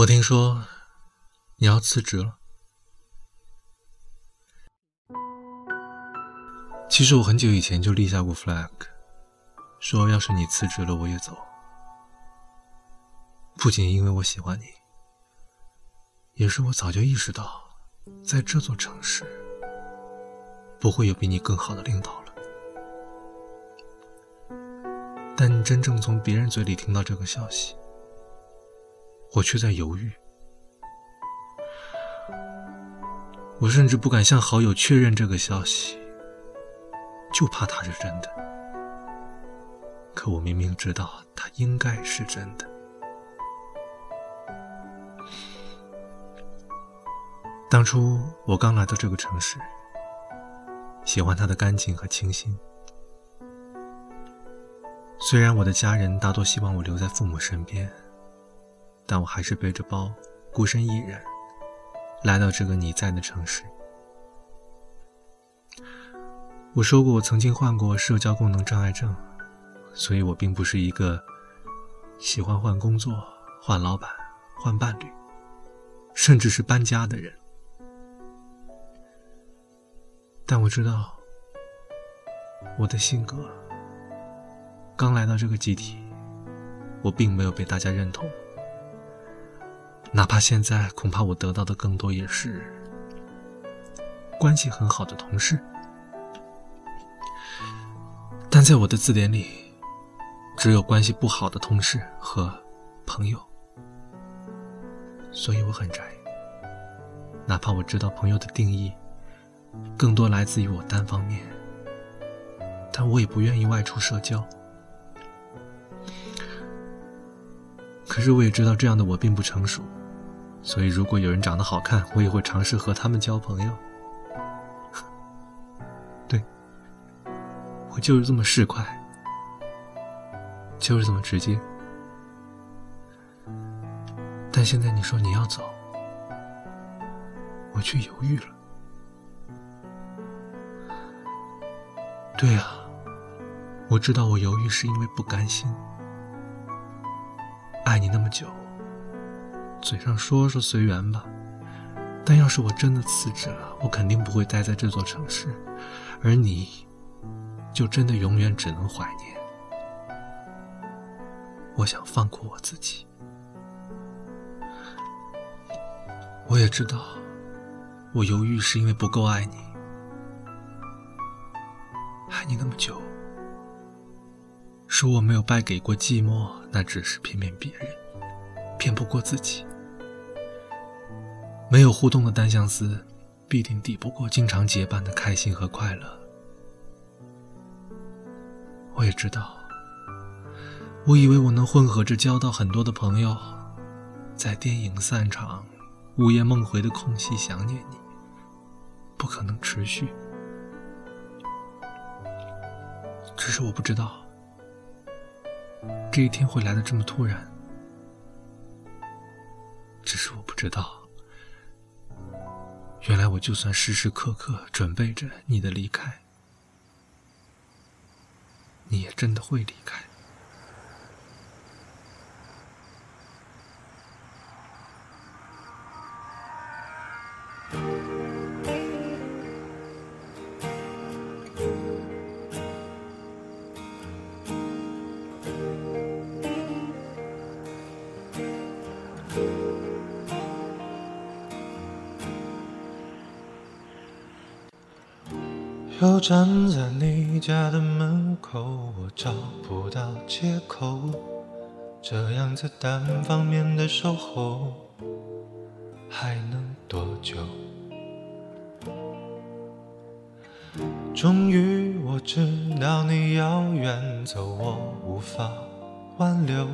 我听说你要辞职了。其实我很久以前就立下过 flag，说要是你辞职了，我也走。不仅因为我喜欢你，也是我早就意识到，在这座城市不会有比你更好的领导了。但你真正从别人嘴里听到这个消息，我却在犹豫。我甚至不敢向好友确认这个消息，就怕他是真的。可我明明知道，他应该是真的。当初我刚来到这个城市，喜欢它的干净和清新。虽然我的家人大多希望我留在父母身边。但我还是背着包，孤身一人来到这个你在的城市。我说过，我曾经患过社交功能障碍症，所以我并不是一个喜欢换工作、换老板、换伴侣，甚至是搬家的人。但我知道，我的性格刚来到这个集体，我并没有被大家认同。哪怕现在，恐怕我得到的更多也是关系很好的同事，但在我的字典里，只有关系不好的同事和朋友，所以我很宅。哪怕我知道朋友的定义更多来自于我单方面，但我也不愿意外出社交。可是我也知道，这样的我并不成熟。所以，如果有人长得好看，我也会尝试和他们交朋友。对，我就是这么市侩，就是这么直接。但现在你说你要走，我却犹豫了。对啊，我知道我犹豫是因为不甘心，爱你那么久。嘴上说说随缘吧，但要是我真的辞职了，我肯定不会待在这座城市，而你，就真的永远只能怀念。我想放过我自己，我也知道，我犹豫是因为不够爱你，爱你那么久，说我没有败给过寂寞，那只是骗骗别人，骗不过自己。没有互动的单相思，必定抵不过经常结伴的开心和快乐。我也知道，我以为我能混合着交到很多的朋友，在电影散场、午夜梦回的空隙想念你，不可能持续。只是我不知道，这一天会来的这么突然。只是我不知道。原来我就算时时刻刻准备着你的离开，你也真的会离开。又站在你家的门口，我找不到借口，这样子单方面的守候，还能多久？终于我知道你要远走，我无法挽留。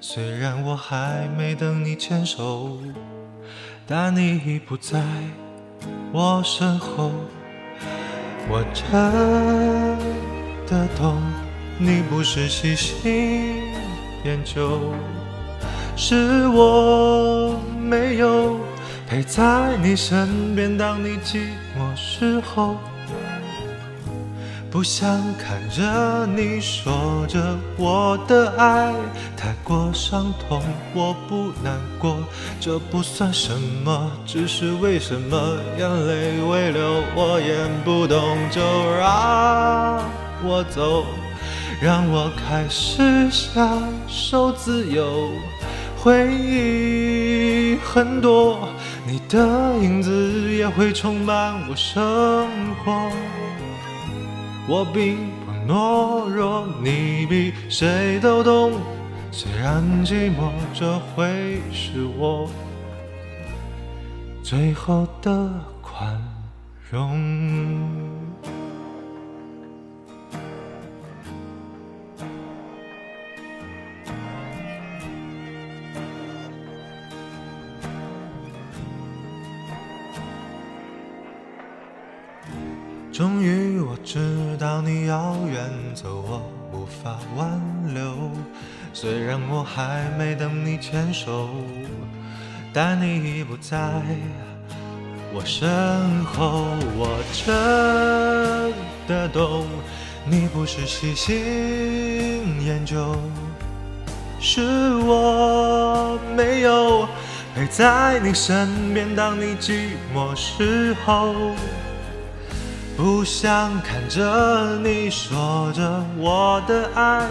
虽然我还没等你牵手，但你已不在我身后。我真的懂，你不是喜新厌旧，是我没有陪在你身边，当你寂寞时候。不想看着你说着我的爱太过伤痛，我不难过，这不算什么，只是为什么眼泪会流，我演不懂，就让我走，让我开始享受自由，回忆很多，你的影子也会充满我生活。我并不懦弱，你比谁都懂。虽然寂寞，这会是我最后的宽容。终于知道你要远走，我无法挽留。虽然我还没等你牵手，但你已不在我身后。我真的懂，你不是细心研究，是我没有陪在你身边，当你寂寞时候。不想看着你说着我的爱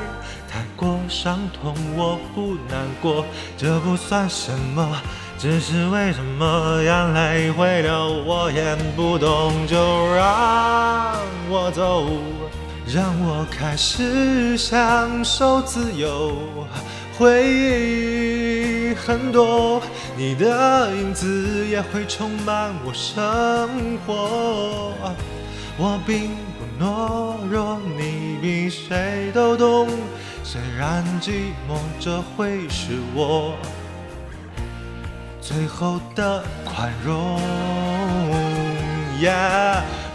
太过伤痛，我不难过，这不算什么，只是为什么眼泪会流，我演不懂，就让我走，让我开始享受自由，回忆很多，你的影子也会充满我生活。我并不懦弱，你比谁都懂。虽然寂寞，这会是我最后的宽容。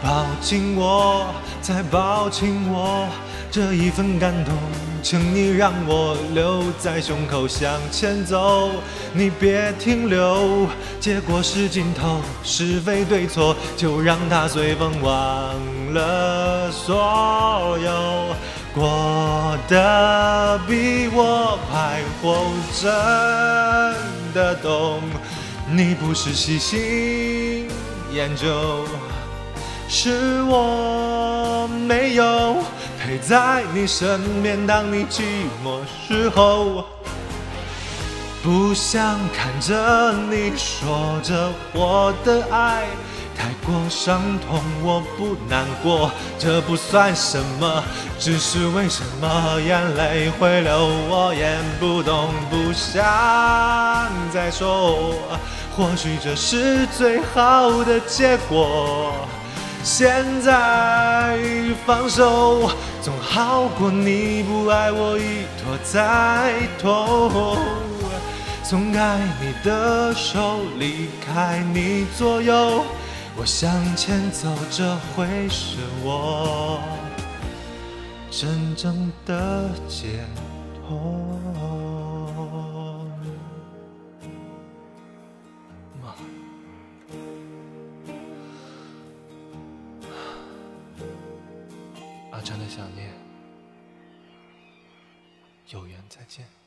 抱紧我，再抱紧我。这一份感动，请你让我留在胸口向前走，你别停留。结果是尽头，是非对错，就让它随风忘了所有。过得比我快活，真的懂。你不是细心研究，是我没有。陪在你身边，当你寂寞时候，不想看着你说着我的爱太过伤痛，我不难过，这不算什么，只是为什么眼泪会流，我也不懂，不想再说，或许这是最好的结果。现在放手，总好过你不爱我，一拖再拖。松开你的手，离开你左右，我向前走，这会是我真正的解脱。有缘再见。